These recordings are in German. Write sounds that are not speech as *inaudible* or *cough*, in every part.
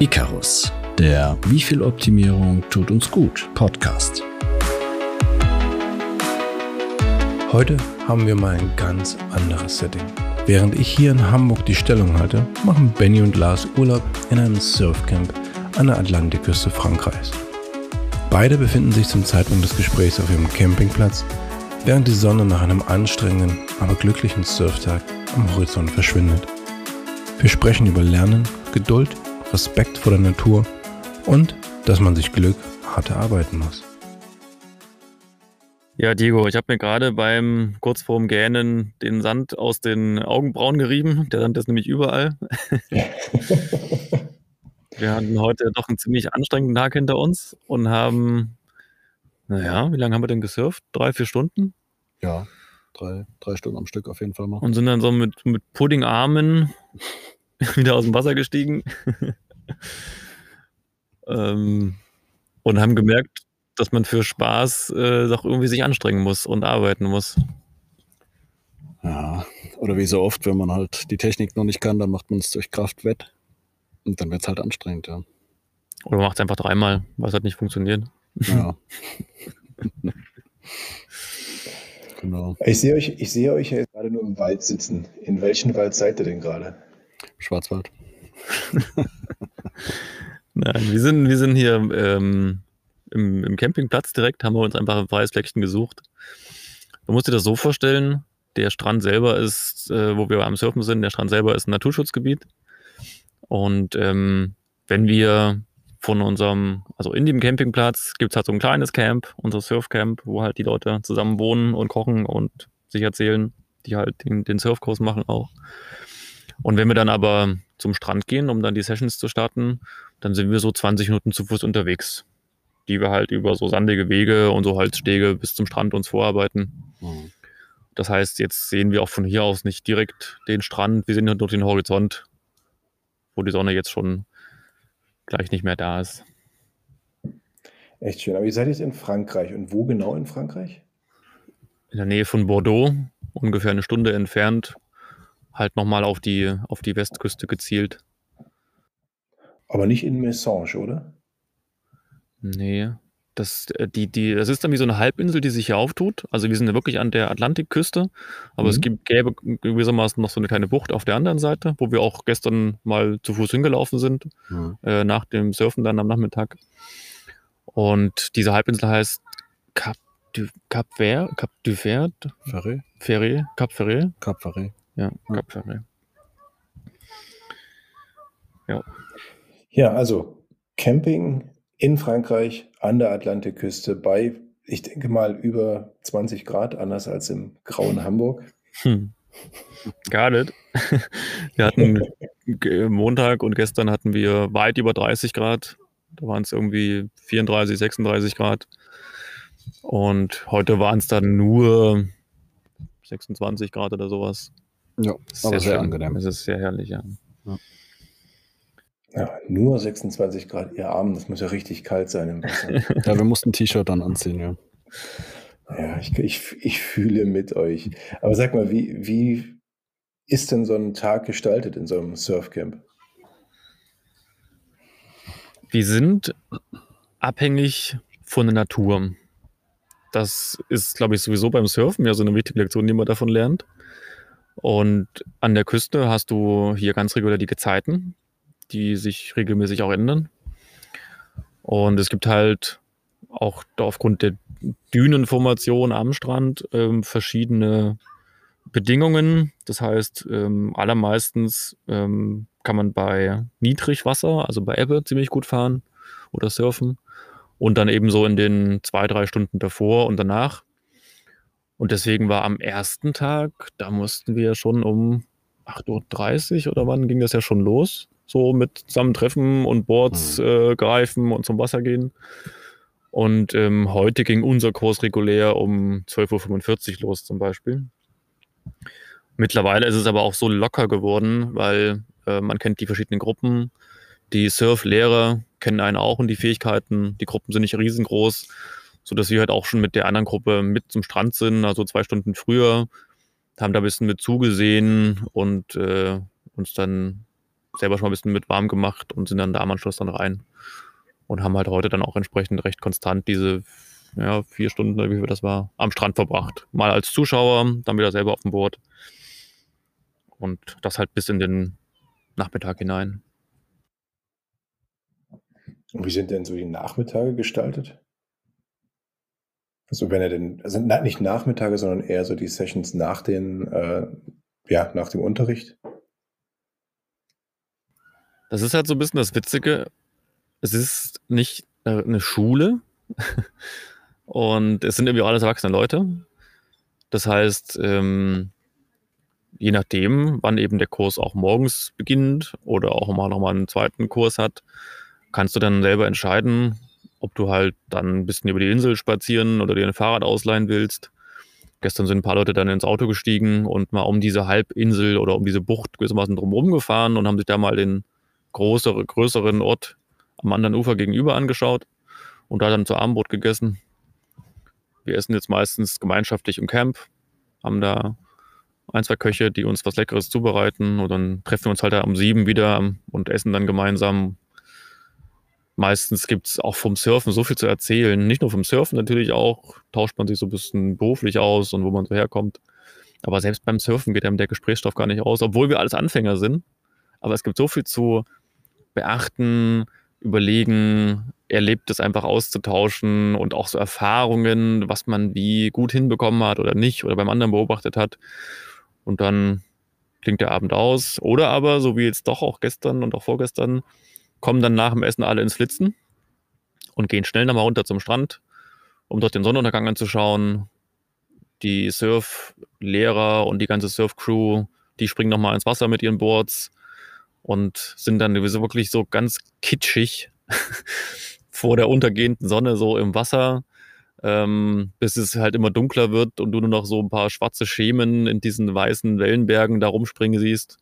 Icarus, der Wie viel Optimierung tut uns gut Podcast. Heute haben wir mal ein ganz anderes Setting. Während ich hier in Hamburg die Stellung halte, machen Benny und Lars Urlaub in einem Surfcamp an der Atlantikküste Frankreichs. Beide befinden sich zum Zeitpunkt des Gesprächs auf ihrem Campingplatz, während die Sonne nach einem anstrengenden, aber glücklichen Surftag am Horizont verschwindet. Wir sprechen über Lernen, Geduld, Respekt vor der Natur und dass man sich Glück hart erarbeiten muss. Ja, Diego, ich habe mir gerade beim kurz vorm Gähnen den Sand aus den Augenbrauen gerieben. Der Sand ist nämlich überall. *laughs* Wir hatten heute doch einen ziemlich anstrengenden Tag hinter uns und haben, naja, wie lange haben wir denn gesurft? Drei, vier Stunden? Ja, drei, drei Stunden am Stück auf jeden Fall mal. Und sind dann so mit, mit Puddingarmen *laughs* wieder aus dem Wasser gestiegen. Ähm, und haben gemerkt, dass man für Spaß äh, doch irgendwie sich anstrengen muss und arbeiten muss. Ja, oder wie so oft, wenn man halt die Technik noch nicht kann, dann macht man es durch Kraft wett. Und dann wird es halt anstrengend, ja. Oder macht es einfach dreimal, weil es halt nicht funktioniert. Ja. *laughs* genau. Ich sehe euch, ich sehe euch ja gerade nur im Wald sitzen. In welchem Wald seid ihr denn gerade? Schwarzwald. *laughs* Nein, wir sind, wir sind hier ähm, im, im Campingplatz direkt, haben wir uns einfach ein freies Fleckchen gesucht. Du musst dir das so vorstellen, der Strand selber ist, äh, wo wir am Surfen sind, der Strand selber ist ein Naturschutzgebiet. Und ähm, wenn wir von unserem, also in dem Campingplatz gibt es halt so ein kleines Camp, unser Surfcamp, wo halt die Leute zusammen wohnen und kochen und sich erzählen, die halt den, den Surfkurs machen auch. Und wenn wir dann aber zum Strand gehen, um dann die Sessions zu starten, dann sind wir so 20 Minuten zu Fuß unterwegs, die wir halt über so sandige Wege und so Holzstege bis zum Strand uns vorarbeiten. Mhm. Das heißt, jetzt sehen wir auch von hier aus nicht direkt den Strand, wir sehen nur den Horizont, wo die Sonne jetzt schon gleich nicht mehr da ist. Echt schön. Aber ihr seid jetzt in Frankreich. Und wo genau in Frankreich? In der Nähe von Bordeaux, ungefähr eine Stunde entfernt, halt nochmal auf die, auf die Westküste gezielt. Aber nicht in Messange, oder? Nee. Das, äh, die, die, das ist dann wie so eine Halbinsel, die sich hier auftut. Also wir sind ja wirklich an der Atlantikküste, aber mhm. es gibt, gäbe gewissermaßen noch so eine kleine Bucht auf der anderen Seite, wo wir auch gestern mal zu Fuß hingelaufen sind, mhm. äh, nach dem Surfen dann am Nachmittag. Und diese Halbinsel heißt Cap du, Cap Vert, Cap du Vert, Ferré, Ferré, Cap Ferré. Cap Ferré. Ja, Ferré. Ja. Ja, also Camping in Frankreich an der Atlantikküste bei, ich denke mal, über 20 Grad, anders als im grauen Hamburg. Hm. Got it. Wir hatten Montag und gestern hatten wir weit über 30 Grad. Da waren es irgendwie 34, 36 Grad. Und heute waren es dann nur 26 Grad oder sowas. Ja, aber sehr, sehr angenehm. Es ist sehr herrlich, ja. ja. Ja, nur 26 Grad, ihr Armen, das muss ja richtig kalt sein im Wasser. *laughs* ja, wir mussten ein T-Shirt dann anziehen, ja. Ja, ich, ich, ich fühle mit euch. Aber sag mal, wie, wie ist denn so ein Tag gestaltet in so einem Surfcamp? Wir sind abhängig von der Natur. Das ist, glaube ich, sowieso beim Surfen ja so eine wichtige Lektion, die man davon lernt. Und an der Küste hast du hier ganz regulär die Gezeiten die sich regelmäßig auch ändern. Und es gibt halt auch aufgrund der Dünenformation am Strand ähm, verschiedene Bedingungen. Das heißt, ähm, allermeistens ähm, kann man bei Niedrigwasser, also bei Ebbe, ziemlich gut fahren oder surfen. Und dann eben so in den zwei, drei Stunden davor und danach. Und deswegen war am ersten Tag, da mussten wir schon um 8.30 Uhr oder wann ging das ja schon los so mit Zusammentreffen und Boards mhm. äh, greifen und zum Wasser gehen. Und ähm, heute ging unser Kurs regulär um 12.45 Uhr los zum Beispiel. Mittlerweile ist es aber auch so locker geworden, weil äh, man kennt die verschiedenen Gruppen. Die Surf-Lehrer kennen einen auch und die Fähigkeiten. Die Gruppen sind nicht riesengroß, sodass wir halt auch schon mit der anderen Gruppe mit zum Strand sind, also zwei Stunden früher, haben da ein bisschen mit zugesehen und äh, uns dann selber schon mal ein bisschen mit warm gemacht und sind dann da am Anschluss dann rein. Und haben halt heute dann auch entsprechend recht konstant diese ja, vier Stunden, wie viel das war, am Strand verbracht. Mal als Zuschauer, dann wieder selber auf dem Boot. Und das halt bis in den Nachmittag hinein. Und wie sind denn so die Nachmittage gestaltet? Also wenn er denn, also nicht Nachmittage, sondern eher so die Sessions nach den, äh, ja, nach dem Unterricht? Das ist halt so ein bisschen das Witzige. Es ist nicht äh, eine Schule *laughs* und es sind irgendwie alles erwachsene Leute. Das heißt, ähm, je nachdem, wann eben der Kurs auch morgens beginnt oder auch mal nochmal einen zweiten Kurs hat, kannst du dann selber entscheiden, ob du halt dann ein bisschen über die Insel spazieren oder dir ein Fahrrad ausleihen willst. Gestern sind ein paar Leute dann ins Auto gestiegen und mal um diese Halbinsel oder um diese Bucht gewissermaßen drumherum gefahren und haben sich da mal den größere, größeren Ort am anderen Ufer gegenüber angeschaut und da dann zu Abendbrot gegessen. Wir essen jetzt meistens gemeinschaftlich im Camp, haben da ein, zwei Köche, die uns was Leckeres zubereiten und dann treffen wir uns halt da um sieben wieder und essen dann gemeinsam meistens gibt es auch vom Surfen so viel zu erzählen. Nicht nur vom Surfen natürlich auch, tauscht man sich so ein bisschen beruflich aus und wo man so herkommt. Aber selbst beim Surfen geht einem der Gesprächsstoff gar nicht aus, obwohl wir alles Anfänger sind. Aber es gibt so viel zu beachten, überlegen, erlebt es einfach auszutauschen und auch so Erfahrungen, was man wie gut hinbekommen hat oder nicht oder beim anderen beobachtet hat. Und dann klingt der Abend aus. Oder aber, so wie jetzt doch auch gestern und auch vorgestern, kommen dann nach dem Essen alle ins Flitzen und gehen schnell nochmal runter zum Strand, um dort den Sonnenuntergang anzuschauen. Die Surflehrer und die ganze Surfcrew, die springen nochmal ins Wasser mit ihren Boards und sind dann wirklich so ganz kitschig *laughs* vor der untergehenden Sonne so im Wasser, ähm, bis es halt immer dunkler wird und du nur noch so ein paar schwarze Schemen in diesen weißen Wellenbergen da rumspringen siehst.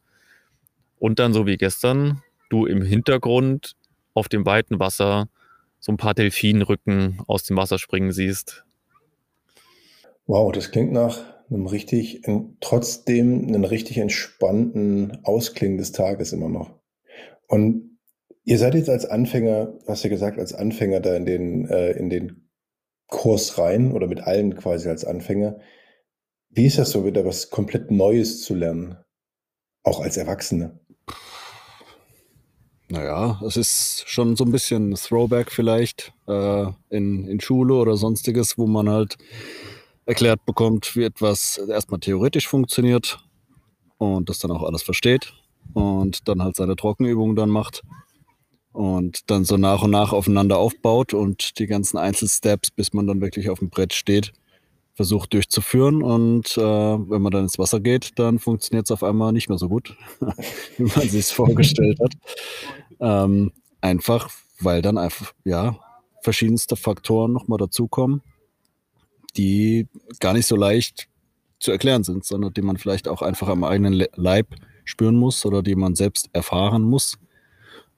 Und dann so wie gestern du im Hintergrund auf dem weiten Wasser so ein paar Delfinrücken aus dem Wasser springen siehst. Wow, das klingt nach einem richtig, trotzdem einen richtig entspannten Ausklingen des Tages immer noch. Und ihr seid jetzt als Anfänger, hast du ja gesagt, als Anfänger da in den, äh, in den Kurs rein oder mit allen quasi als Anfänger. Wie ist das so, wieder was komplett Neues zu lernen? Auch als Erwachsene? Naja, es ist schon so ein bisschen Throwback vielleicht äh, in, in Schule oder sonstiges, wo man halt erklärt bekommt, wie etwas erstmal theoretisch funktioniert und das dann auch alles versteht und dann halt seine Trockenübungen dann macht und dann so nach und nach aufeinander aufbaut und die ganzen Einzelsteps, bis man dann wirklich auf dem Brett steht, versucht durchzuführen. Und äh, wenn man dann ins Wasser geht, dann funktioniert es auf einmal nicht mehr so gut, *laughs* wie man sich es vorgestellt hat. Ähm, einfach, weil dann einfach, ja, verschiedenste Faktoren nochmal dazukommen, die gar nicht so leicht zu erklären sind, sondern die man vielleicht auch einfach am eigenen Leib spüren muss oder die man selbst erfahren muss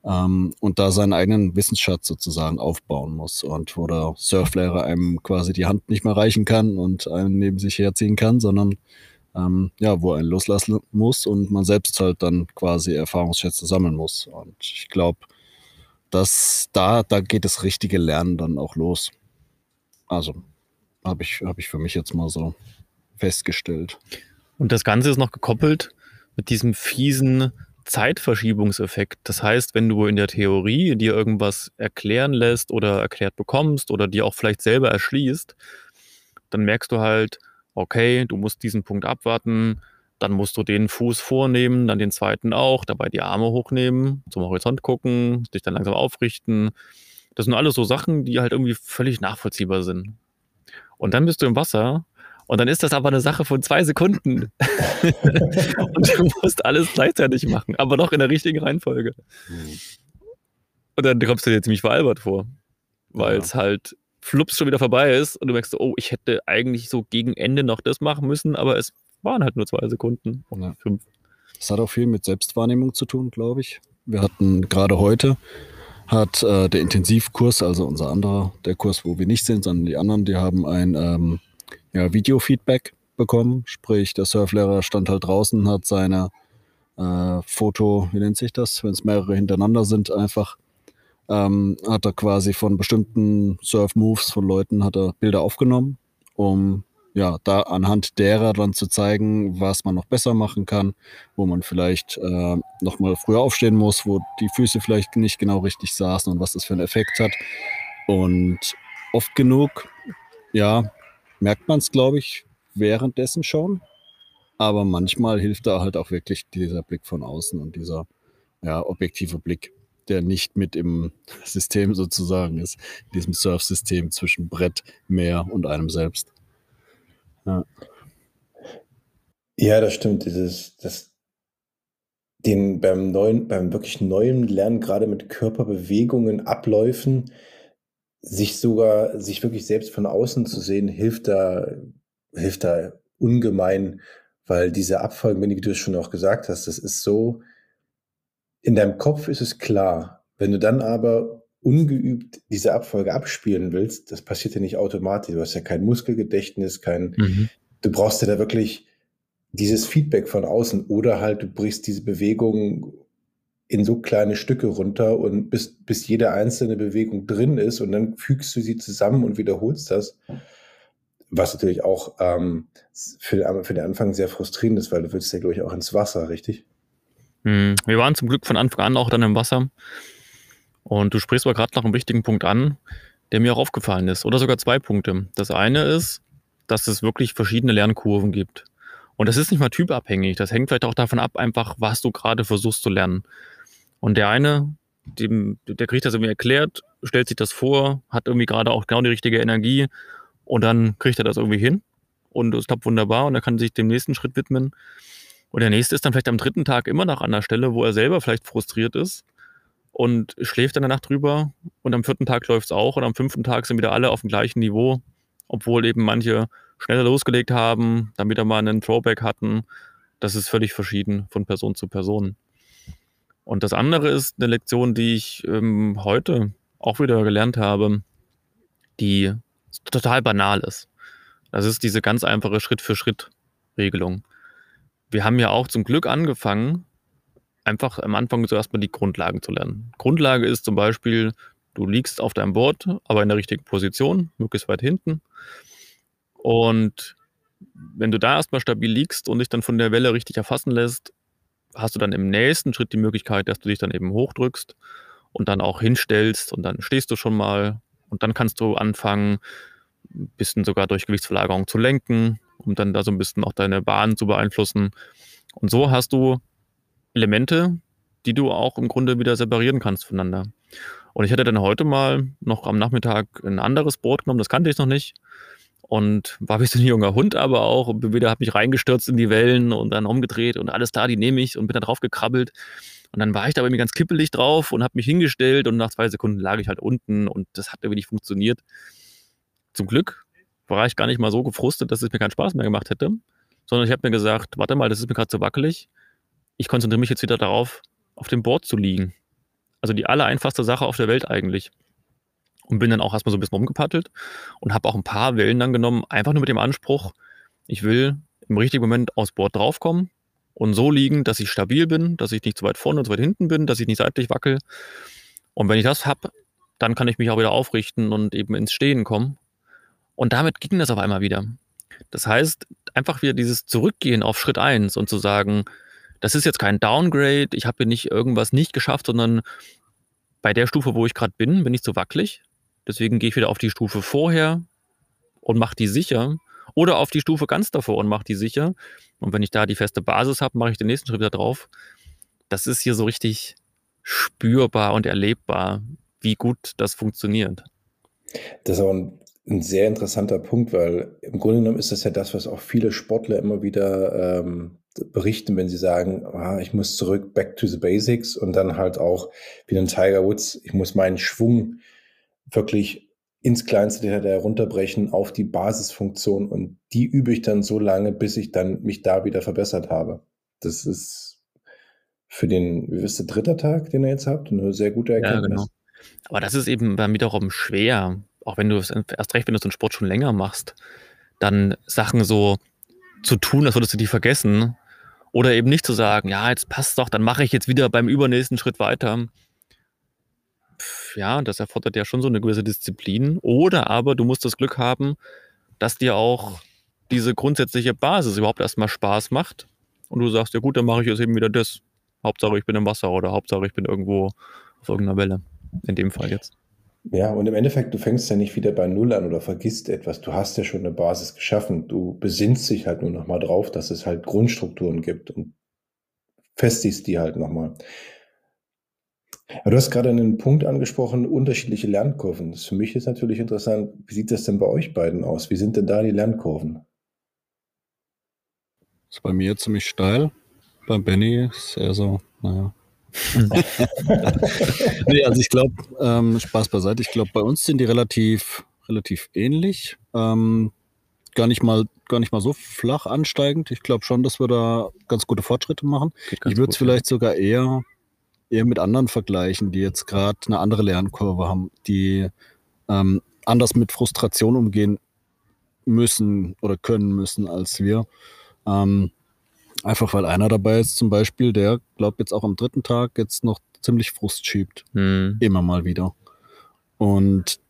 ähm, und da seinen eigenen Wissensschatz sozusagen aufbauen muss und wo der Surflehrer einem quasi die Hand nicht mehr reichen kann und einen neben sich herziehen kann, sondern ähm, ja, wo er einen loslassen muss und man selbst halt dann quasi Erfahrungsschätze sammeln muss. Und ich glaube, dass da, da geht das richtige Lernen dann auch los. Also habe ich, hab ich für mich jetzt mal so festgestellt. Und das Ganze ist noch gekoppelt mit diesem fiesen Zeitverschiebungseffekt. Das heißt, wenn du in der Theorie dir irgendwas erklären lässt oder erklärt bekommst oder dir auch vielleicht selber erschließt, dann merkst du halt, okay, du musst diesen Punkt abwarten, dann musst du den Fuß vornehmen, dann den zweiten auch, dabei die Arme hochnehmen, zum Horizont gucken, dich dann langsam aufrichten. Das sind alles so Sachen, die halt irgendwie völlig nachvollziehbar sind. Und dann bist du im Wasser und dann ist das aber eine Sache von zwei Sekunden. *laughs* und du musst alles gleichzeitig machen, aber noch in der richtigen Reihenfolge. Mhm. Und dann kommst du dir ziemlich veralbert vor, weil es ja. halt flups schon wieder vorbei ist und du merkst, oh, ich hätte eigentlich so gegen Ende noch das machen müssen, aber es waren halt nur zwei Sekunden. Ja. Fünf. Das hat auch viel mit Selbstwahrnehmung zu tun, glaube ich. Wir hatten gerade heute hat äh, der Intensivkurs, also unser anderer, der Kurs, wo wir nicht sind, sondern die anderen, die haben ein ähm, ja, Videofeedback bekommen. Sprich, der Surflehrer stand halt draußen, hat seine äh, Foto, wie nennt sich das, wenn es mehrere hintereinander sind, einfach ähm, hat er quasi von bestimmten Surf-Moves von Leuten hat er Bilder aufgenommen, um ja, da anhand derer dann zu zeigen, was man noch besser machen kann, wo man vielleicht äh, noch mal früher aufstehen muss, wo die Füße vielleicht nicht genau richtig saßen und was das für einen Effekt hat. Und oft genug, ja, merkt man es, glaube ich, währenddessen schon. Aber manchmal hilft da halt auch wirklich dieser Blick von außen und dieser ja, objektive Blick, der nicht mit im *laughs* System sozusagen ist, diesem Surf-System zwischen Brett, Meer und einem selbst. Ja. Ja, das stimmt. Dieses, das, den beim neuen, beim wirklich neuen Lernen, gerade mit Körperbewegungen, Abläufen, sich sogar, sich wirklich selbst von außen zu sehen, hilft da, hilft da ungemein, weil diese Abfolgen, wie du es schon auch gesagt hast, das ist so, in deinem Kopf ist es klar. Wenn du dann aber ungeübt diese Abfolge abspielen willst, das passiert ja nicht automatisch. Du hast ja kein Muskelgedächtnis, kein, mhm. du brauchst ja da wirklich dieses Feedback von außen oder halt du brichst diese Bewegung in so kleine Stücke runter und bis, bis jede einzelne Bewegung drin ist und dann fügst du sie zusammen und wiederholst das. Was natürlich auch ähm, für, für den Anfang sehr frustrierend ist, weil du willst ja, glaube ich, auch ins Wasser, richtig? Mhm. Wir waren zum Glück von Anfang an auch dann im Wasser. Und du sprichst aber gerade noch einen wichtigen Punkt an, der mir auch aufgefallen ist. Oder sogar zwei Punkte. Das eine ist, dass es wirklich verschiedene Lernkurven gibt. Und das ist nicht mal typabhängig. Das hängt vielleicht auch davon ab, einfach, was du gerade versuchst zu lernen. Und der eine, dem, der kriegt das irgendwie erklärt, stellt sich das vor, hat irgendwie gerade auch genau die richtige Energie und dann kriegt er das irgendwie hin. Und es klappt wunderbar und er kann sich dem nächsten Schritt widmen. Und der nächste ist dann vielleicht am dritten Tag immer noch an der Stelle, wo er selber vielleicht frustriert ist und schläft dann eine Nacht drüber und am vierten Tag läuft es auch und am fünften Tag sind wieder alle auf dem gleichen Niveau, obwohl eben manche schneller losgelegt haben, dann wieder mal einen Throwback hatten. Das ist völlig verschieden von Person zu Person. Und das andere ist eine Lektion, die ich ähm, heute auch wieder gelernt habe, die total banal ist. Das ist diese ganz einfache Schritt-für-Schritt-Regelung. Wir haben ja auch zum Glück angefangen, einfach am Anfang zuerst mal die Grundlagen zu lernen. Grundlage ist zum Beispiel, du liegst auf deinem Board, aber in der richtigen Position, möglichst weit hinten. Und wenn du da erstmal stabil liegst und dich dann von der Welle richtig erfassen lässt, hast du dann im nächsten Schritt die Möglichkeit, dass du dich dann eben hochdrückst und dann auch hinstellst und dann stehst du schon mal und dann kannst du anfangen, ein bisschen sogar durch Gewichtsverlagerung zu lenken, um dann da so ein bisschen auch deine Bahn zu beeinflussen. Und so hast du Elemente, die du auch im Grunde wieder separieren kannst voneinander. Und ich hatte dann heute mal noch am Nachmittag ein anderes Board genommen, das kannte ich noch nicht. Und war wie so ein junger Hund aber auch. Und wieder habe mich reingestürzt in die Wellen und dann umgedreht und alles da, die nehme ich und bin da drauf gekrabbelt. Und dann war ich da irgendwie ganz kippelig drauf und habe mich hingestellt und nach zwei Sekunden lag ich halt unten und das hat irgendwie nicht funktioniert. Zum Glück war ich gar nicht mal so gefrustet, dass es mir keinen Spaß mehr gemacht hätte, sondern ich habe mir gesagt, warte mal, das ist mir gerade zu wackelig ich konzentriere mich jetzt wieder darauf, auf dem Board zu liegen. Also die allereinfachste Sache auf der Welt eigentlich. Und bin dann auch erstmal so ein bisschen rumgepaddelt und habe auch ein paar Wellen dann genommen, einfach nur mit dem Anspruch, ich will im richtigen Moment aufs Board draufkommen und so liegen, dass ich stabil bin, dass ich nicht zu weit vorne und zu weit hinten bin, dass ich nicht seitlich wackel. Und wenn ich das habe, dann kann ich mich auch wieder aufrichten und eben ins Stehen kommen. Und damit ging das auf einmal wieder. Das heißt, einfach wieder dieses Zurückgehen auf Schritt 1 und zu sagen, das ist jetzt kein Downgrade, ich habe hier nicht irgendwas nicht geschafft, sondern bei der Stufe, wo ich gerade bin, bin ich zu wackelig. Deswegen gehe ich wieder auf die Stufe vorher und mache die sicher. Oder auf die Stufe ganz davor und mache die sicher. Und wenn ich da die feste Basis habe, mache ich den nächsten Schritt wieder drauf. Das ist hier so richtig spürbar und erlebbar, wie gut das funktioniert. Das ist auch ein, ein sehr interessanter Punkt, weil im Grunde genommen ist das ja das, was auch viele Sportler immer wieder ähm, berichten, wenn sie sagen, ah, ich muss zurück, back to the basics und dann halt auch wie ein Tiger Woods, ich muss meinen Schwung wirklich ins kleinste Detail herunterbrechen auf die Basisfunktion und die übe ich dann so lange, bis ich dann mich da wieder verbessert habe. Das ist für den, wie wisst ihr, dritter Tag, den ihr jetzt habt, eine sehr gute Erkenntnis. Ja, genau. Aber das ist eben dann wiederum schwer, auch wenn du es erst recht, wenn du so einen Sport schon länger machst, dann Sachen so zu tun, als würdest du die vergessen Oder eben nicht zu sagen, ja, jetzt passt doch, dann mache ich jetzt wieder beim übernächsten Schritt weiter. Ja, das erfordert ja schon so eine gewisse Disziplin. Oder aber du musst das Glück haben, dass dir auch diese grundsätzliche Basis überhaupt erstmal Spaß macht. Und du sagst, ja gut, dann mache ich jetzt eben wieder das. Hauptsache ich bin im Wasser oder Hauptsache ich bin irgendwo auf irgendeiner Welle. In dem Fall jetzt. Ja, und im Endeffekt, du fängst ja nicht wieder bei Null an oder vergisst etwas. Du hast ja schon eine Basis geschaffen. Du besinnst dich halt nur nochmal drauf, dass es halt Grundstrukturen gibt und festigst die halt nochmal. Aber du hast gerade einen Punkt angesprochen, unterschiedliche Lernkurven. Das ist für mich ist natürlich interessant. Wie sieht das denn bei euch beiden aus? Wie sind denn da die Lernkurven? Das ist bei mir ziemlich steil. Bei Benny ist eher so, naja. *laughs* nee, also ich glaube, ähm, Spaß beiseite, ich glaube, bei uns sind die relativ, relativ ähnlich. Ähm, gar nicht mal gar nicht mal so flach ansteigend. Ich glaube schon, dass wir da ganz gute Fortschritte machen. Ich würde es vielleicht ja. sogar eher, eher mit anderen vergleichen, die jetzt gerade eine andere Lernkurve haben, die ähm, anders mit Frustration umgehen müssen oder können müssen als wir. Ähm, Einfach weil einer dabei ist, zum Beispiel, der, glaubt jetzt auch am dritten Tag jetzt noch ziemlich Frust schiebt. Hm. Immer mal wieder. Und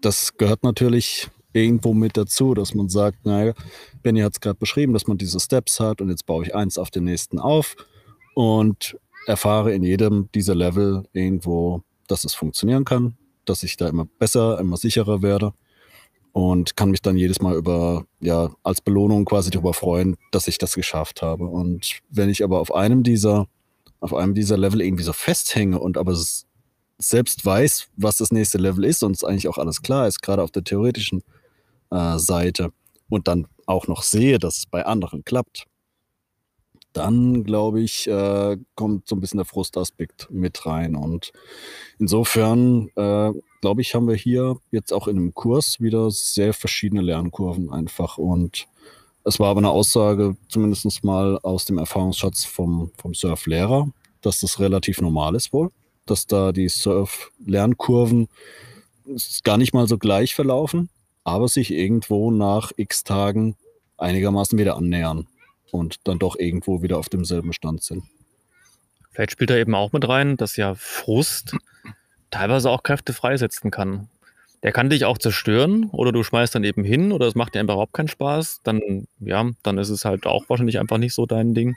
das gehört natürlich irgendwo mit dazu, dass man sagt, naja, Benny hat es gerade beschrieben, dass man diese Steps hat und jetzt baue ich eins auf den nächsten auf und erfahre in jedem dieser Level irgendwo, dass es funktionieren kann, dass ich da immer besser, immer sicherer werde und kann mich dann jedes Mal über, ja, als Belohnung quasi darüber freuen, dass ich das geschafft habe. Und wenn ich aber auf einem dieser, auf einem dieser Level irgendwie so festhänge und aber selbst weiß, was das nächste Level ist und es eigentlich auch alles klar ist, gerade auf der theoretischen äh, Seite und dann auch noch sehe, dass es bei anderen klappt, dann glaube ich, äh, kommt so ein bisschen der Frustaspekt mit rein. Und insofern, äh, glaube ich, haben wir hier jetzt auch in einem Kurs wieder sehr verschiedene Lernkurven einfach. Und es war aber eine Aussage, zumindest mal aus dem Erfahrungsschatz vom, vom Surf-Lehrer, dass das relativ normal ist wohl, dass da die Surf-Lernkurven gar nicht mal so gleich verlaufen, aber sich irgendwo nach x Tagen einigermaßen wieder annähern und dann doch irgendwo wieder auf demselben Stand sind. Vielleicht spielt da eben auch mit rein, dass ja Frust teilweise auch Kräfte freisetzen kann. Der kann dich auch zerstören oder du schmeißt dann eben hin oder es macht dir einfach überhaupt keinen Spaß. Dann, ja, dann ist es halt auch wahrscheinlich einfach nicht so dein Ding.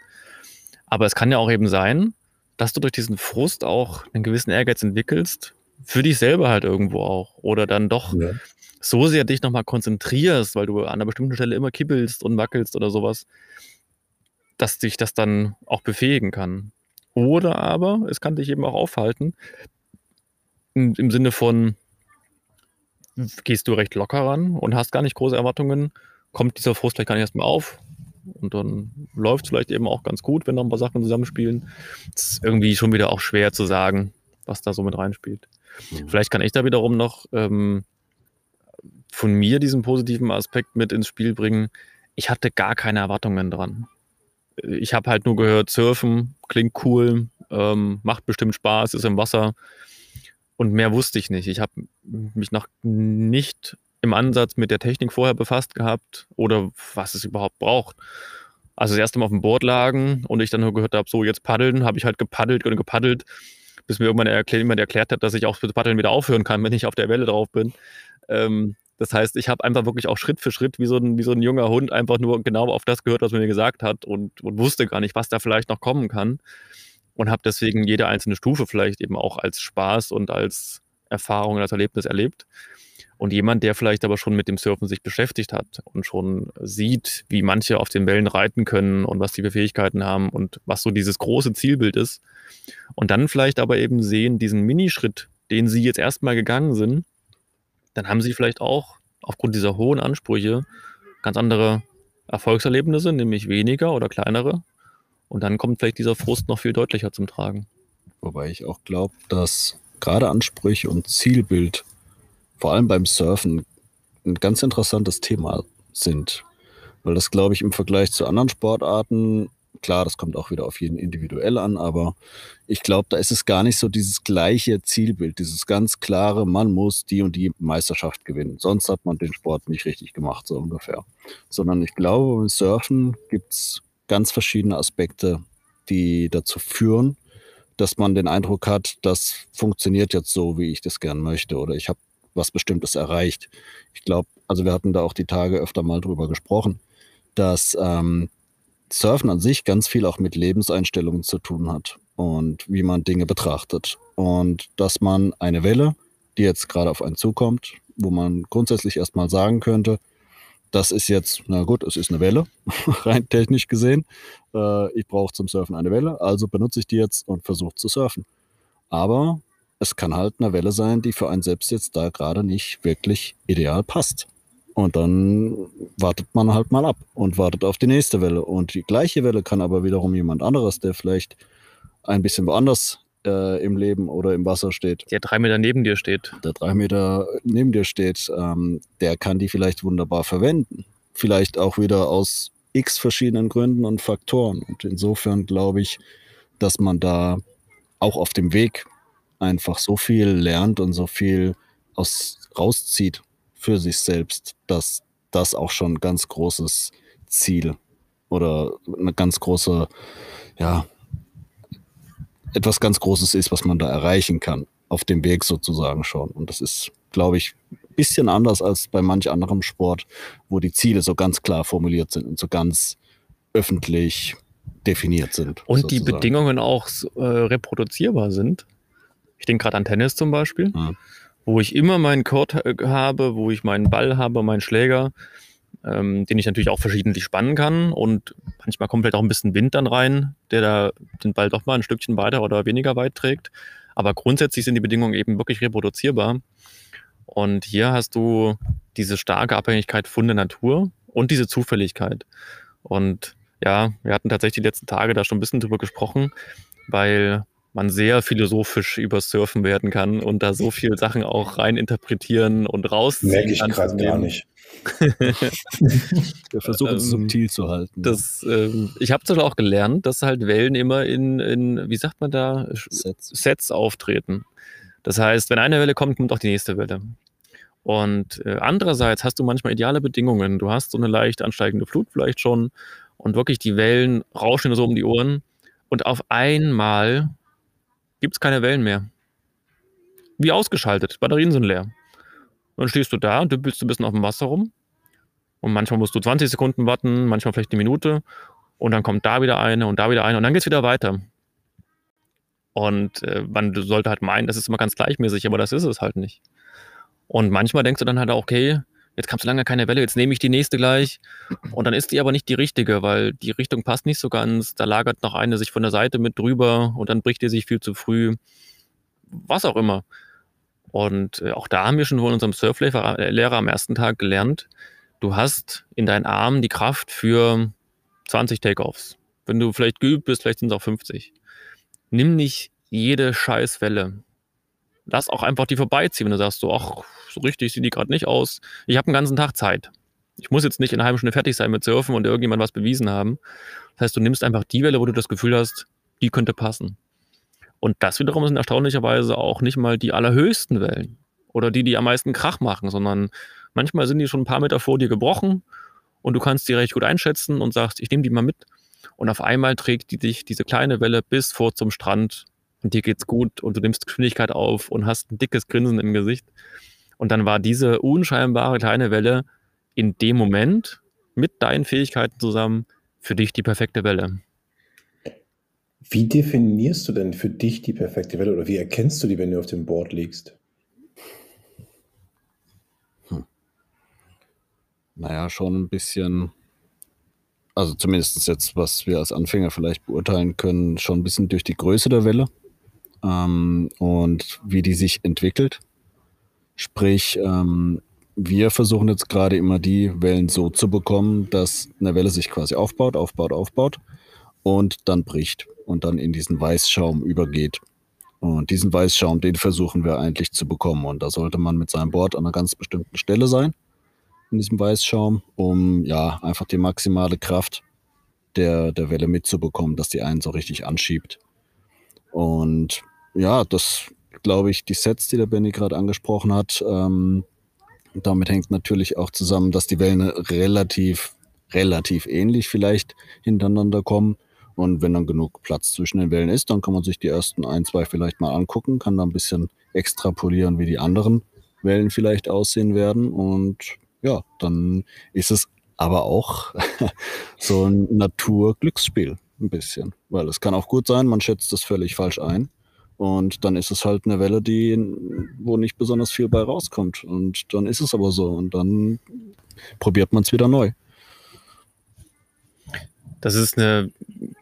Aber es kann ja auch eben sein, dass du durch diesen Frust auch einen gewissen Ehrgeiz entwickelst, für dich selber halt irgendwo auch. Oder dann doch ja. so sehr dich nochmal konzentrierst, weil du an einer bestimmten Stelle immer kippelst und wackelst oder sowas, dass dich das dann auch befähigen kann. Oder aber es kann dich eben auch aufhalten, im, im Sinne von, gehst du recht locker ran und hast gar nicht große Erwartungen, kommt dieser Frust vielleicht gar nicht erstmal auf. Und dann läuft es vielleicht eben auch ganz gut, wenn noch ein paar Sachen zusammenspielen. Es ist irgendwie schon wieder auch schwer zu sagen, was da so mit reinspielt. Mhm. Vielleicht kann ich da wiederum noch ähm, von mir diesen positiven Aspekt mit ins Spiel bringen. Ich hatte gar keine Erwartungen dran ich habe halt nur gehört, Surfen klingt cool, ähm, macht bestimmt Spaß, ist im Wasser. Und mehr wusste ich nicht. Ich habe mich noch nicht im Ansatz mit der Technik vorher befasst gehabt oder was es überhaupt braucht. Also das erste Mal auf dem Board lagen und ich dann nur gehört habe, so jetzt paddeln, habe ich halt gepaddelt und gepaddelt, bis mir irgendwann erklärt, jemand erklärt hat, dass ich auch für Paddeln wieder aufhören kann, *laughs* wenn ich auf der Welle drauf bin. Ähm, das heißt, ich habe einfach wirklich auch Schritt für Schritt wie so, ein, wie so ein junger Hund einfach nur genau auf das gehört, was man mir gesagt hat und, und wusste gar nicht, was da vielleicht noch kommen kann. Und habe deswegen jede einzelne Stufe vielleicht eben auch als Spaß und als Erfahrung als Erlebnis erlebt. Und jemand, der vielleicht aber schon mit dem Surfen sich beschäftigt hat und schon sieht, wie manche auf den Wellen reiten können und was die für Fähigkeiten haben und was so dieses große Zielbild ist. Und dann vielleicht aber eben sehen, diesen Minischritt, den sie jetzt erstmal gegangen sind, dann haben sie vielleicht auch aufgrund dieser hohen Ansprüche ganz andere Erfolgserlebnisse, nämlich weniger oder kleinere. Und dann kommt vielleicht dieser Frust noch viel deutlicher zum Tragen. Wobei ich auch glaube, dass gerade Ansprüche und Zielbild vor allem beim Surfen ein ganz interessantes Thema sind. Weil das, glaube ich, im Vergleich zu anderen Sportarten Klar, das kommt auch wieder auf jeden individuell an, aber ich glaube, da ist es gar nicht so dieses gleiche Zielbild, dieses ganz klare, man muss die und die Meisterschaft gewinnen. Sonst hat man den Sport nicht richtig gemacht, so ungefähr. Sondern ich glaube, beim Surfen gibt es ganz verschiedene Aspekte, die dazu führen, dass man den Eindruck hat, das funktioniert jetzt so, wie ich das gern möchte oder ich habe was Bestimmtes erreicht. Ich glaube, also wir hatten da auch die Tage öfter mal drüber gesprochen, dass ähm, Surfen an sich ganz viel auch mit Lebenseinstellungen zu tun hat und wie man Dinge betrachtet. Und dass man eine Welle, die jetzt gerade auf einen zukommt, wo man grundsätzlich erstmal sagen könnte, das ist jetzt, na gut, es ist eine Welle, *laughs* rein technisch gesehen. Äh, ich brauche zum Surfen eine Welle, also benutze ich die jetzt und versuche zu surfen. Aber es kann halt eine Welle sein, die für einen selbst jetzt da gerade nicht wirklich ideal passt. Und dann wartet man halt mal ab und wartet auf die nächste Welle. Und die gleiche Welle kann aber wiederum jemand anderes, der vielleicht ein bisschen woanders äh, im Leben oder im Wasser steht. Der drei Meter neben dir steht. Der drei Meter neben dir steht, ähm, der kann die vielleicht wunderbar verwenden. Vielleicht auch wieder aus x verschiedenen Gründen und Faktoren. Und insofern glaube ich, dass man da auch auf dem Weg einfach so viel lernt und so viel aus, rauszieht für sich selbst, dass das auch schon ein ganz großes Ziel oder eine ganz große, ja, etwas ganz Großes ist, was man da erreichen kann, auf dem Weg sozusagen schon. Und das ist, glaube ich, ein bisschen anders als bei manch anderem Sport, wo die Ziele so ganz klar formuliert sind und so ganz öffentlich definiert sind. Und sozusagen. die Bedingungen auch äh, reproduzierbar sind. Ich denke gerade an Tennis zum Beispiel, hm. Wo ich immer meinen Court habe, wo ich meinen Ball habe, meinen Schläger, ähm, den ich natürlich auch verschiedentlich spannen kann. Und manchmal kommt vielleicht auch ein bisschen Wind dann rein, der da den Ball doch mal ein Stückchen weiter oder weniger weit trägt. Aber grundsätzlich sind die Bedingungen eben wirklich reproduzierbar. Und hier hast du diese starke Abhängigkeit von der Natur und diese Zufälligkeit. Und ja, wir hatten tatsächlich die letzten Tage da schon ein bisschen drüber gesprochen, weil man sehr philosophisch über Surfen werden kann und da so viele Sachen auch rein interpretieren und rausziehen. Merke ich gerade gar nicht. *laughs* Wir versuchen es ähm, subtil zu halten. Das, ähm, ich habe zum auch gelernt, dass halt Wellen immer in, in, wie sagt man da, Sets. Sets auftreten. Das heißt, wenn eine Welle kommt, kommt auch die nächste Welle. Und äh, andererseits hast du manchmal ideale Bedingungen. Du hast so eine leicht ansteigende Flut vielleicht schon und wirklich die Wellen rauschen so um die Ohren und auf einmal gibt es keine Wellen mehr. Wie ausgeschaltet, Batterien sind leer. Dann stehst du da und dümpelst ein bisschen auf dem Wasser rum. Und manchmal musst du 20 Sekunden warten, manchmal vielleicht eine Minute. Und dann kommt da wieder eine und da wieder eine und dann geht es wieder weiter. Und äh, man sollte halt meinen, das ist immer ganz gleichmäßig, aber das ist es halt nicht. Und manchmal denkst du dann halt auch, okay, jetzt kam so lange keine Welle, jetzt nehme ich die nächste gleich. Und dann ist die aber nicht die richtige, weil die Richtung passt nicht so ganz. Da lagert noch eine sich von der Seite mit drüber und dann bricht die sich viel zu früh. Was auch immer. Und äh, auch da haben wir schon von unserem Surflehrer äh, am ersten Tag gelernt, du hast in deinen Armen die Kraft für 20 Takeoffs. Wenn du vielleicht geübt bist, vielleicht sind es auch 50. Nimm nicht jede Scheißwelle. Lass auch einfach die vorbeiziehen, wenn du sagst, so, ach, so richtig sieht die gerade nicht aus. Ich habe einen ganzen Tag Zeit. Ich muss jetzt nicht in einer halben Stunde fertig sein mit Surfen und irgendjemand was bewiesen haben. Das heißt, du nimmst einfach die Welle, wo du das Gefühl hast, die könnte passen. Und das wiederum sind erstaunlicherweise auch nicht mal die allerhöchsten Wellen oder die, die am meisten Krach machen, sondern manchmal sind die schon ein paar Meter vor dir gebrochen und du kannst die recht gut einschätzen und sagst, ich nehme die mal mit. Und auf einmal trägt die dich diese kleine Welle bis vor zum Strand und dir geht's gut und du nimmst Geschwindigkeit auf und hast ein dickes Grinsen im Gesicht. Und dann war diese unscheinbare kleine Welle in dem Moment mit deinen Fähigkeiten zusammen für dich die perfekte Welle. Wie definierst du denn für dich die perfekte Welle oder wie erkennst du die, wenn du auf dem Board liegst? Hm. Naja, schon ein bisschen, also zumindest jetzt, was wir als Anfänger vielleicht beurteilen können, schon ein bisschen durch die Größe der Welle ähm, und wie die sich entwickelt. Sprich, ähm, wir versuchen jetzt gerade immer die Wellen so zu bekommen, dass eine Welle sich quasi aufbaut, aufbaut, aufbaut und dann bricht und dann in diesen Weißschaum übergeht. Und diesen Weißschaum, den versuchen wir eigentlich zu bekommen. Und da sollte man mit seinem Board an einer ganz bestimmten Stelle sein, in diesem Weißschaum, um ja einfach die maximale Kraft der, der Welle mitzubekommen, dass die einen so richtig anschiebt. Und ja, das glaube ich, die Sets, die der Benny gerade angesprochen hat, ähm, damit hängt natürlich auch zusammen, dass die Wellen relativ relativ ähnlich vielleicht hintereinander kommen. Und wenn dann genug Platz zwischen den Wellen ist, dann kann man sich die ersten ein, zwei vielleicht mal angucken, kann da ein bisschen extrapolieren, wie die anderen Wellen vielleicht aussehen werden. Und ja, dann ist es aber auch *laughs* so ein Naturglücksspiel ein bisschen. Weil es kann auch gut sein, man schätzt es völlig falsch ein. Und dann ist es halt eine Welle, die, wo nicht besonders viel bei rauskommt. Und dann ist es aber so. Und dann probiert man es wieder neu. Das ist eine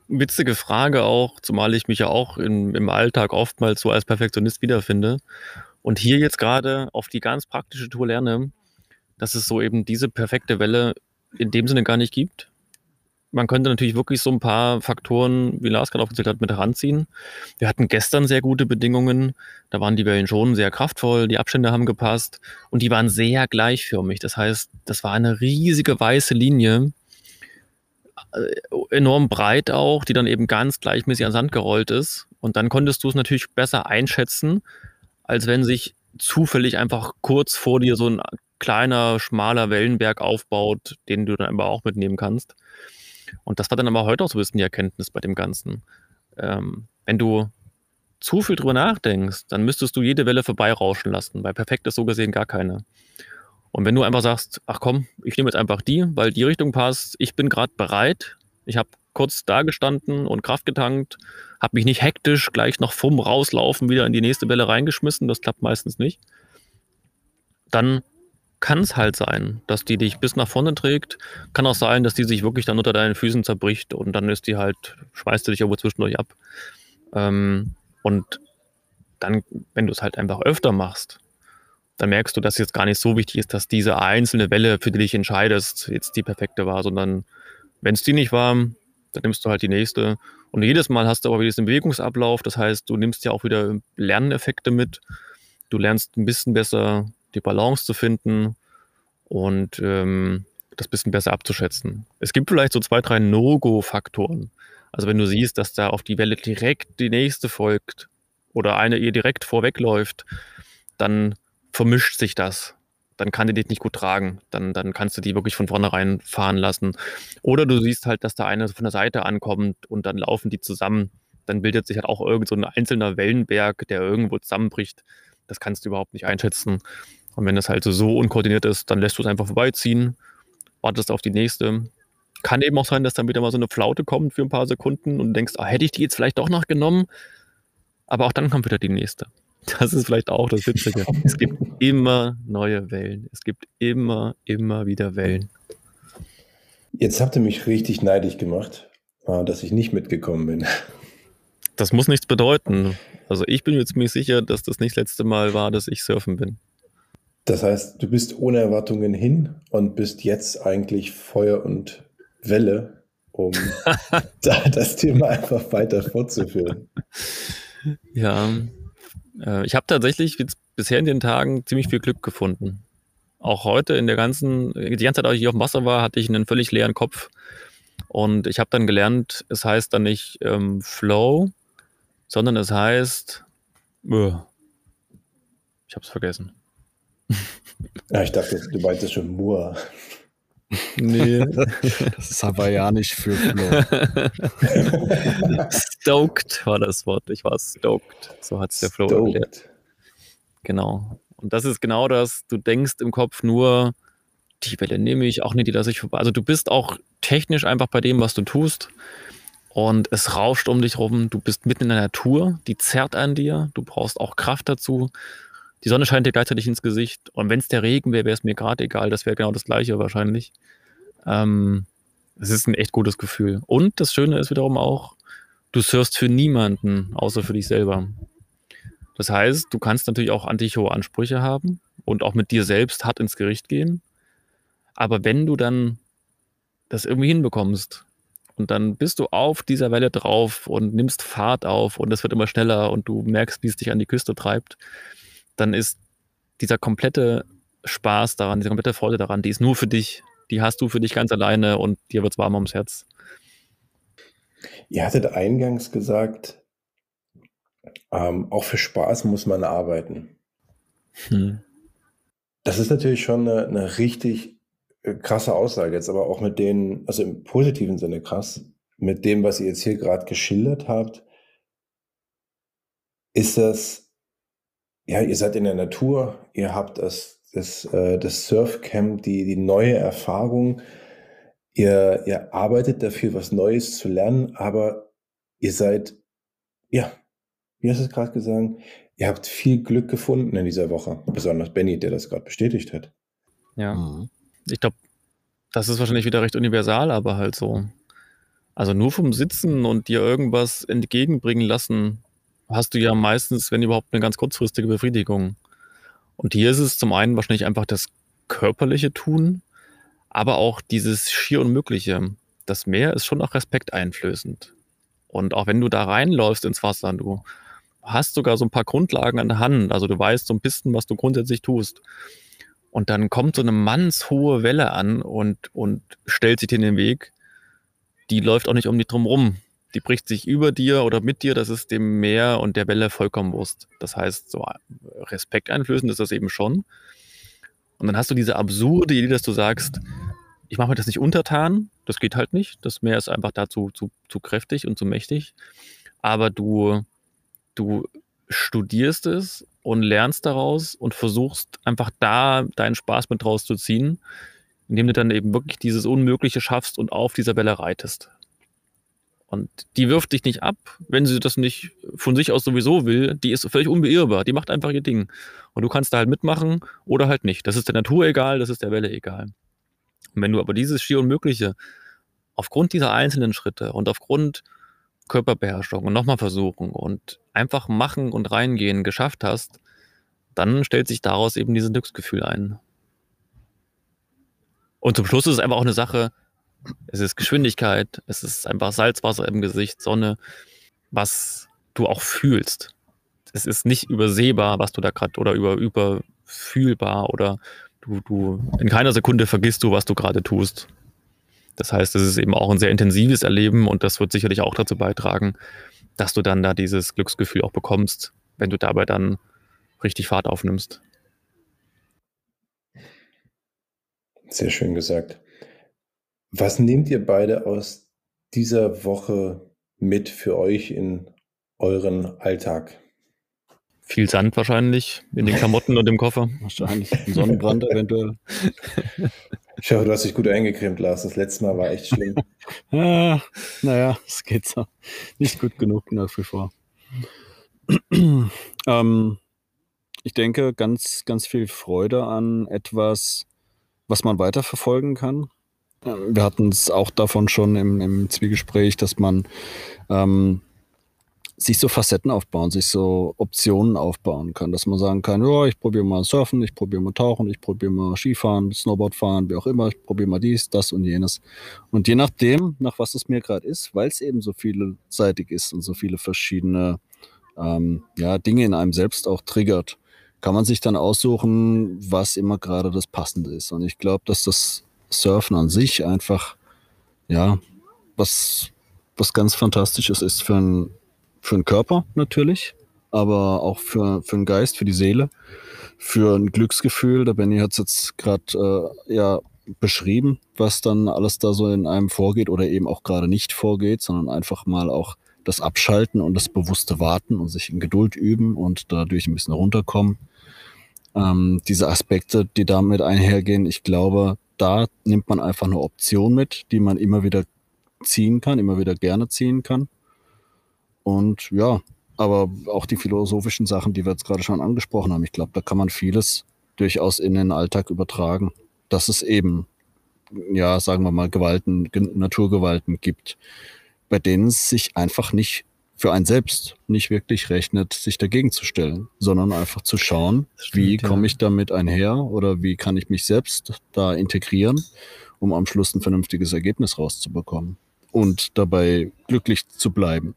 witzige Frage auch, zumal ich mich ja auch in, im Alltag oftmals so als Perfektionist wiederfinde. Und hier jetzt gerade auf die ganz praktische Tour lerne, dass es so eben diese perfekte Welle in dem Sinne gar nicht gibt. Man könnte natürlich wirklich so ein paar Faktoren, wie Lars gerade aufgezählt hat, mit heranziehen. Wir hatten gestern sehr gute Bedingungen. Da waren die Wellen schon sehr kraftvoll, die Abstände haben gepasst und die waren sehr gleichförmig. Das heißt, das war eine riesige weiße Linie, äh, enorm breit auch, die dann eben ganz gleichmäßig an Sand gerollt ist. Und dann konntest du es natürlich besser einschätzen, als wenn sich zufällig einfach kurz vor dir so ein kleiner, schmaler Wellenberg aufbaut, den du dann aber auch mitnehmen kannst. Und das war dann aber heute auch so ein bisschen die Erkenntnis bei dem Ganzen. Ähm, wenn du zu viel drüber nachdenkst, dann müsstest du jede Welle vorbeirauschen lassen, weil perfekt ist so gesehen gar keine. Und wenn du einfach sagst, ach komm, ich nehme jetzt einfach die, weil die Richtung passt, ich bin gerade bereit, ich habe kurz da gestanden und Kraft getankt, habe mich nicht hektisch gleich noch vom Rauslaufen wieder in die nächste Welle reingeschmissen, das klappt meistens nicht, dann kann es halt sein, dass die dich bis nach vorne trägt. Kann auch sein, dass die sich wirklich dann unter deinen Füßen zerbricht und dann ist die halt, schmeißt du dich irgendwo zwischendurch ab. Ähm, und dann, wenn du es halt einfach öfter machst, dann merkst du, dass jetzt gar nicht so wichtig ist, dass diese einzelne Welle, für die dich entscheidest, jetzt die perfekte war, sondern wenn es die nicht war, dann nimmst du halt die nächste. Und jedes Mal hast du aber wieder diesen Bewegungsablauf. Das heißt, du nimmst ja auch wieder Lerneffekte mit. Du lernst ein bisschen besser die Balance zu finden und ähm, das bisschen besser abzuschätzen. Es gibt vielleicht so zwei, drei No-Go-Faktoren. Also wenn du siehst, dass da auf die Welle direkt die nächste folgt oder eine ihr direkt vorwegläuft, dann vermischt sich das. Dann kann die dich nicht gut tragen. Dann, dann kannst du die wirklich von vornherein fahren lassen. Oder du siehst halt, dass da eine von der Seite ankommt und dann laufen die zusammen. Dann bildet sich halt auch irgend so ein einzelner Wellenberg, der irgendwo zusammenbricht. Das kannst du überhaupt nicht einschätzen. Und wenn das halt so unkoordiniert ist, dann lässt du es einfach vorbeiziehen, wartest auf die nächste. Kann eben auch sein, dass dann wieder mal so eine Flaute kommt für ein paar Sekunden und denkst, ah, hätte ich die jetzt vielleicht doch noch genommen? Aber auch dann kommt wieder die nächste. *laughs* Das ist vielleicht auch das Witzige. es gibt immer neue Wellen. Es gibt immer, immer wieder Wellen. Jetzt habt ihr mich richtig neidisch gemacht, äh, dass ich nicht mitgekommen bin. Das muss nichts bedeuten. Also ich bin mir ziemlich sicher, dass das nicht das letzte Mal war, dass ich surfen bin. Das heißt, du bist ohne Erwartungen hin und bist jetzt eigentlich Feuer und Welle, um *laughs* das Thema einfach weiter fortzuführen. Ja, äh, ich habe tatsächlich bisher in den Tagen ziemlich viel Glück gefunden. Auch heute in der ganzen, die ganze Zeit, als ich hier auf dem Wasser war, hatte ich einen völlig leeren Kopf. Und ich habe dann gelernt, es heißt dann nicht ähm, Flow, sondern es heißt, uh, ich habe es vergessen. Ja, ich dachte, du meintest schon Moor. Nee, *laughs* das ist hawaiianisch für Flo. *laughs* stoked war das Wort. Ich war stoked. So hat es der Flo erklärt. Genau. Und das ist genau das. Du denkst im Kopf nur, die Welle nehme ich, auch nicht, die lasse ich vorbei. Also du bist auch technisch einfach bei dem, was du tust. Und es rauscht um dich rum. Du bist mitten in der Natur, die zerrt an dir. Du brauchst auch Kraft dazu die Sonne scheint dir gleichzeitig ins Gesicht. Und wenn es der Regen wäre, wäre es mir gerade egal. Das wäre genau das Gleiche wahrscheinlich. Ähm, es ist ein echt gutes Gefühl. Und das Schöne ist wiederum auch, du surfst für niemanden, außer für dich selber. Das heißt, du kannst natürlich auch an dich hohe Ansprüche haben und auch mit dir selbst hart ins Gericht gehen. Aber wenn du dann das irgendwie hinbekommst und dann bist du auf dieser Welle drauf und nimmst Fahrt auf und es wird immer schneller und du merkst, wie es dich an die Küste treibt, dann ist dieser komplette Spaß daran, diese komplette Freude daran, die ist nur für dich. Die hast du für dich ganz alleine und dir wird es warm ums Herz. Ihr hattet eingangs gesagt, ähm, auch für Spaß muss man arbeiten. Hm. Das ist natürlich schon eine, eine richtig äh, krasse Aussage jetzt, aber auch mit denen, also im positiven Sinne krass, mit dem, was ihr jetzt hier gerade geschildert habt, ist das, ja, ihr seid in der Natur, ihr habt das, das, äh, das Surfcamp, die, die neue Erfahrung, ihr, ihr arbeitet dafür, was Neues zu lernen, aber ihr seid, ja, wie hast du es gerade gesagt, ihr habt viel Glück gefunden in dieser Woche, besonders Benny, der das gerade bestätigt hat. Ja. Mhm. Ich glaube, das ist wahrscheinlich wieder recht universal, aber halt so. Also nur vom Sitzen und dir irgendwas entgegenbringen lassen, hast du ja meistens, wenn überhaupt, eine ganz kurzfristige Befriedigung. Und hier ist es zum einen wahrscheinlich einfach das körperliche Tun, aber auch dieses schier Unmögliche. Das Meer ist schon auch respekteinflößend. Und auch wenn du da reinläufst ins Wasser, du hast sogar so ein paar Grundlagen an der Hand, also du weißt so ein bisschen, was du grundsätzlich tust. Und dann kommt so eine mannshohe Welle an und, und stellt sich dir in den Weg. Die läuft auch nicht um dich drum rum. Die bricht sich über dir oder mit dir. Das ist dem Meer und der Welle vollkommen Wurst. Das heißt, so Respekt einflößend ist das eben schon. Und dann hast du diese absurde Idee, dass du sagst, ich mache mir das nicht untertan. Das geht halt nicht. Das Meer ist einfach dazu zu, zu kräftig und zu mächtig. Aber du, du studierst es und lernst daraus und versuchst einfach da deinen Spaß mit draus zu ziehen, indem du dann eben wirklich dieses Unmögliche schaffst und auf dieser Welle reitest. Und die wirft dich nicht ab, wenn sie das nicht von sich aus sowieso will. Die ist völlig unbeirrbar. Die macht einfach ihr Ding. Und du kannst da halt mitmachen oder halt nicht. Das ist der Natur egal, das ist der Welle egal. Und wenn du aber dieses schier Unmögliche aufgrund dieser einzelnen Schritte und aufgrund Körperbeherrschung und nochmal versuchen und einfach machen und reingehen geschafft hast, dann stellt sich daraus eben dieses Glücksgefühl ein. Und zum Schluss ist es einfach auch eine Sache, es ist Geschwindigkeit, es ist einfach Salzwasser im Gesicht, Sonne, was du auch fühlst. Es ist nicht übersehbar, was du da gerade oder über, überfühlbar oder du, du in keiner Sekunde vergisst du, was du gerade tust. Das heißt, es ist eben auch ein sehr intensives Erleben und das wird sicherlich auch dazu beitragen, dass du dann da dieses Glücksgefühl auch bekommst, wenn du dabei dann richtig Fahrt aufnimmst. Sehr schön gesagt. Was nehmt ihr beide aus dieser Woche mit für euch in euren Alltag? Viel Sand wahrscheinlich in den Klamotten und im Koffer. *laughs* Wahrscheinlich. Ein Sonnenbrand *laughs* eventuell. Schau, du hast dich gut eingecremt, Lars. Das letzte Mal war echt schlimm. *laughs* ah, naja, es geht so. Nicht gut genug nach wie vor. *clears throat* ähm, ich denke, ganz, ganz viel Freude an etwas, was man weiterverfolgen kann. Wir hatten es auch davon schon im, im Zwiegespräch, dass man ähm, sich so Facetten aufbauen, sich so Optionen aufbauen kann, dass man sagen kann, ja, ich probiere mal Surfen, ich probiere mal Tauchen, ich probiere mal Skifahren, Snowboard fahren, wie auch immer, ich probiere mal dies, das und jenes. Und je nachdem, nach was es mir gerade ist, weil es eben so vielseitig ist und so viele verschiedene ähm, ja, Dinge in einem selbst auch triggert, kann man sich dann aussuchen, was immer gerade das Passende ist. Und ich glaube, dass das Surfen an sich einfach, ja, was, was ganz Fantastisches ist für ein für den Körper natürlich, aber auch für, für Geist, für die Seele, für ein Glücksgefühl. Der Benny hat es jetzt gerade äh, ja beschrieben, was dann alles da so in einem vorgeht oder eben auch gerade nicht vorgeht, sondern einfach mal auch das Abschalten und das bewusste Warten und sich in Geduld üben und dadurch ein bisschen runterkommen. Ähm, diese Aspekte, die damit einhergehen, ich glaube, da nimmt man einfach eine Option mit, die man immer wieder ziehen kann, immer wieder gerne ziehen kann. Und ja, aber auch die philosophischen Sachen, die wir jetzt gerade schon angesprochen haben, ich glaube, da kann man vieles durchaus in den Alltag übertragen, dass es eben, ja, sagen wir mal, Gewalten, Naturgewalten gibt, bei denen es sich einfach nicht für einen selbst nicht wirklich rechnet, sich dagegen zu stellen, sondern einfach zu schauen, stimmt, wie ja. komme ich damit einher oder wie kann ich mich selbst da integrieren, um am Schluss ein vernünftiges Ergebnis rauszubekommen und dabei glücklich zu bleiben.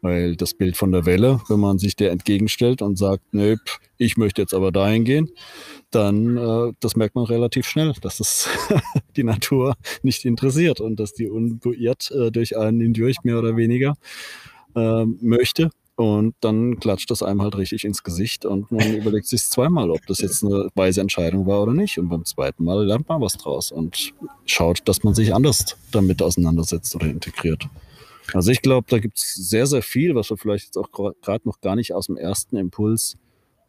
Weil das Bild von der Welle, wenn man sich der entgegenstellt und sagt, nö, ich möchte jetzt aber dahin gehen, dann, äh, das merkt man relativ schnell, dass es *laughs* die Natur nicht interessiert und dass die unbeirrt äh, durch einen hindurch mehr oder weniger äh, möchte Und dann klatscht das einem halt richtig ins Gesicht und man überlegt sich zweimal, ob das jetzt eine weise Entscheidung war oder nicht. Und beim zweiten Mal lernt man was draus und schaut, dass man sich anders damit auseinandersetzt oder integriert. Also ich glaube, da gibt es sehr, sehr viel, was wir vielleicht jetzt auch gerade noch gar nicht aus dem ersten Impuls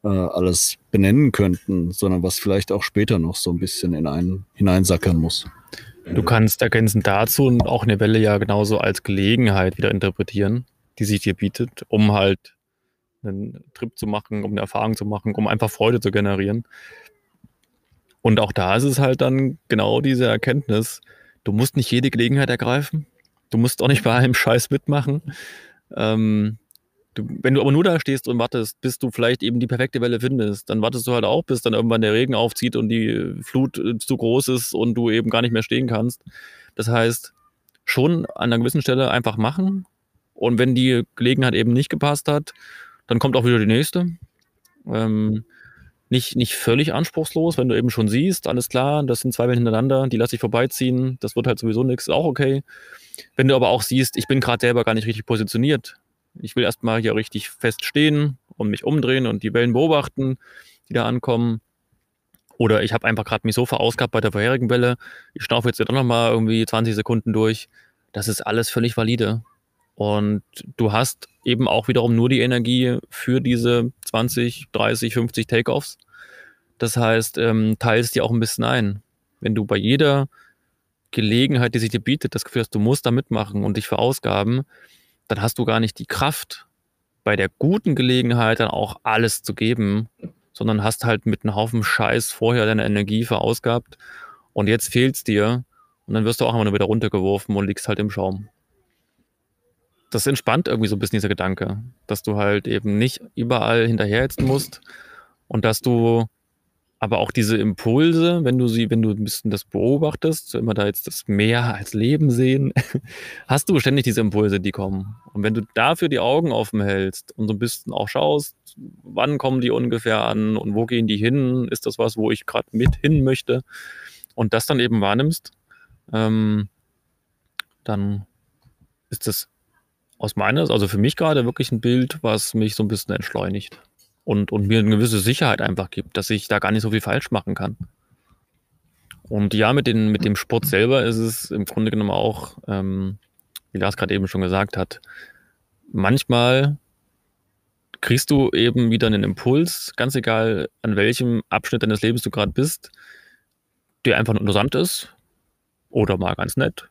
äh, alles benennen könnten, sondern was vielleicht auch später noch so ein bisschen in einen hineinsackern muss. Du kannst ergänzend dazu auch eine Welle ja genauso als Gelegenheit wieder interpretieren die sich dir bietet, um halt einen Trip zu machen, um eine Erfahrung zu machen, um einfach Freude zu generieren. Und auch da ist es halt dann genau diese Erkenntnis, du musst nicht jede Gelegenheit ergreifen, du musst auch nicht bei allem Scheiß mitmachen. Ähm, du, wenn du aber nur da stehst und wartest, bis du vielleicht eben die perfekte Welle findest, dann wartest du halt auch, bis dann irgendwann der Regen aufzieht und die Flut äh, zu groß ist und du eben gar nicht mehr stehen kannst. Das heißt, schon an einer gewissen Stelle einfach machen, und wenn die Gelegenheit eben nicht gepasst hat, dann kommt auch wieder die nächste. Ähm, nicht, nicht völlig anspruchslos, wenn du eben schon siehst, alles klar, das sind zwei Wellen hintereinander, die lasse ich vorbeiziehen, das wird halt sowieso nichts, auch okay. Wenn du aber auch siehst, ich bin gerade selber gar nicht richtig positioniert, ich will erstmal hier richtig fest stehen und mich umdrehen und die Wellen beobachten, die da ankommen. Oder ich habe einfach gerade mich so verausgabt bei der vorherigen Welle, ich schnaufe jetzt doch nochmal irgendwie 20 Sekunden durch. Das ist alles völlig valide. Und du hast eben auch wiederum nur die Energie für diese 20, 30, 50 Takeoffs. Das heißt, ähm, teilst dir auch ein bisschen ein. Wenn du bei jeder Gelegenheit, die sich dir bietet, das Gefühl hast, du musst da mitmachen und dich verausgaben, dann hast du gar nicht die Kraft, bei der guten Gelegenheit dann auch alles zu geben, sondern hast halt mit einem Haufen Scheiß vorher deine Energie verausgabt und jetzt fehlt es dir und dann wirst du auch immer nur wieder runtergeworfen und liegst halt im Schaum das entspannt irgendwie so ein bisschen dieser Gedanke, dass du halt eben nicht überall hinterherhetzen musst und dass du aber auch diese Impulse, wenn du sie, wenn du ein bisschen das beobachtest, immer da jetzt das Meer als Leben sehen, *laughs* hast du ständig diese Impulse, die kommen. Und wenn du dafür die Augen offen hältst und so ein bisschen auch schaust, wann kommen die ungefähr an und wo gehen die hin, ist das was, wo ich gerade mit hin möchte und das dann eben wahrnimmst, ähm, dann ist das aus meiner, also für mich gerade wirklich ein Bild, was mich so ein bisschen entschleunigt und, und mir eine gewisse Sicherheit einfach gibt, dass ich da gar nicht so viel falsch machen kann. Und ja, mit, den, mit dem Sport selber ist es im Grunde genommen auch, ähm, wie Lars gerade eben schon gesagt hat, manchmal kriegst du eben wieder einen Impuls, ganz egal an welchem Abschnitt deines Lebens du gerade bist, der einfach interessant ist oder mal ganz nett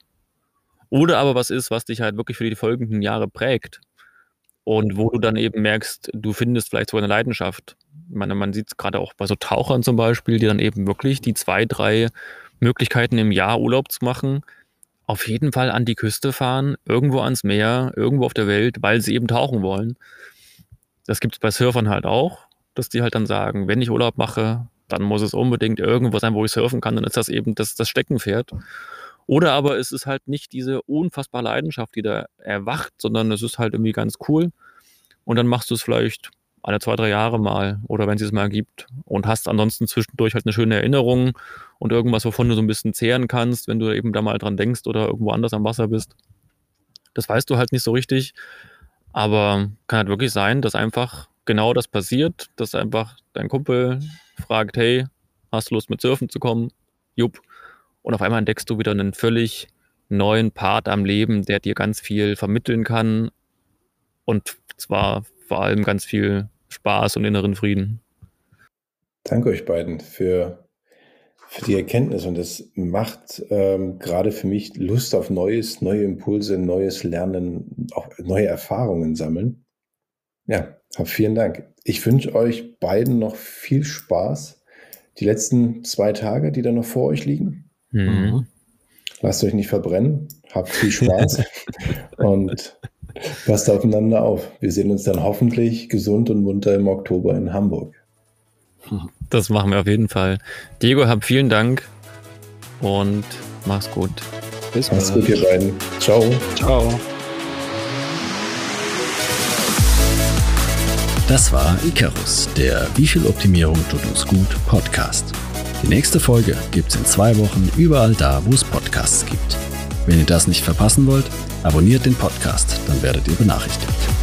oder aber was ist, was dich halt wirklich für die folgenden Jahre prägt. Und wo du dann eben merkst, du findest vielleicht so eine Leidenschaft. Ich meine, man sieht es gerade auch bei so Tauchern zum Beispiel, die dann eben wirklich die zwei, drei Möglichkeiten im Jahr Urlaub zu machen, auf jeden Fall an die Küste fahren, irgendwo ans Meer, irgendwo auf der Welt, weil sie eben tauchen wollen. Das gibt es bei Surfern halt auch, dass die halt dann sagen, wenn ich Urlaub mache, dann muss es unbedingt irgendwo sein, wo ich surfen kann, dann ist das eben das, das Steckenpferd. Oder aber es ist halt nicht diese unfassbare Leidenschaft, die da erwacht, sondern es ist halt irgendwie ganz cool. Und dann machst du es vielleicht alle zwei, drei Jahre mal oder wenn es es mal gibt und hast ansonsten zwischendurch halt eine schöne Erinnerung und irgendwas, wovon du so ein bisschen zehren kannst, wenn du eben da mal dran denkst oder irgendwo anders am Wasser bist. Das weißt du halt nicht so richtig, aber kann halt wirklich sein, dass einfach genau das passiert, dass einfach dein Kumpel fragt, hey, hast du Lust mit Surfen zu kommen? Jupp, und auf einmal entdeckst du wieder einen völlig neuen Part am Leben, der dir ganz viel vermitteln kann und zwar vor allem ganz viel Spaß und inneren Frieden. Danke euch beiden für, für die Erkenntnis und das macht ähm, gerade für mich Lust auf Neues, neue Impulse, neues Lernen, auch neue Erfahrungen sammeln. Ja, vielen Dank. Ich wünsche euch beiden noch viel Spaß. Die letzten zwei Tage, die da noch vor euch liegen. Mhm. Lasst euch nicht verbrennen, habt viel Spaß *laughs* und passt aufeinander auf. Wir sehen uns dann hoffentlich gesund und munter im Oktober in Hamburg. Das machen wir auf jeden Fall. Diego, hab vielen Dank und mach's gut. Bis Mach's gut, ihr beiden. Ciao. Ciao. Das war Icarus, der Wie viel Optimierung tut uns gut Podcast. Die nächste Folge gibt's in zwei Wochen überall da, wo es Podcasts gibt. Wenn ihr das nicht verpassen wollt, abonniert den Podcast, dann werdet ihr benachrichtigt.